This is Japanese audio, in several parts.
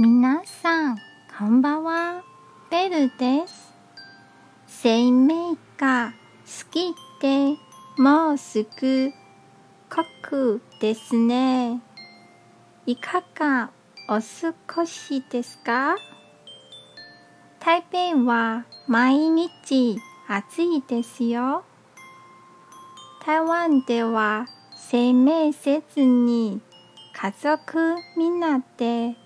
皆さん、こんばんは。ベルです。生命が好きでもうすぐ国ですね。いかがお過ごしですか？台北は毎日暑いですよ。台湾では生命せずに家族みんなで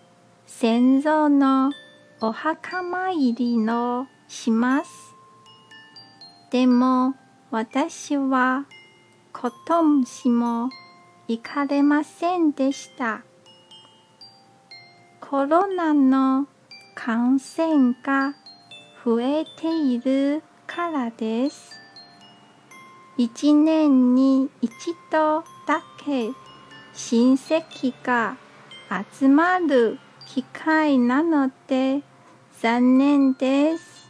先祖のお墓参りのします。でも私は今年も行かれませんでした。コロナの感染が増えているからです。一年に一度だけ親戚が集まる機会なので残念です。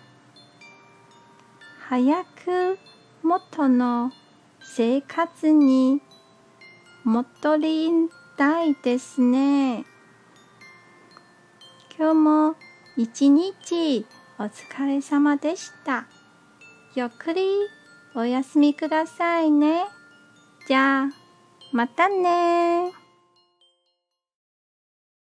早く元の生活に戻りたいですね。今日も一日お疲れ様でした。ゆっくりお休みくださいね。じゃあ、またね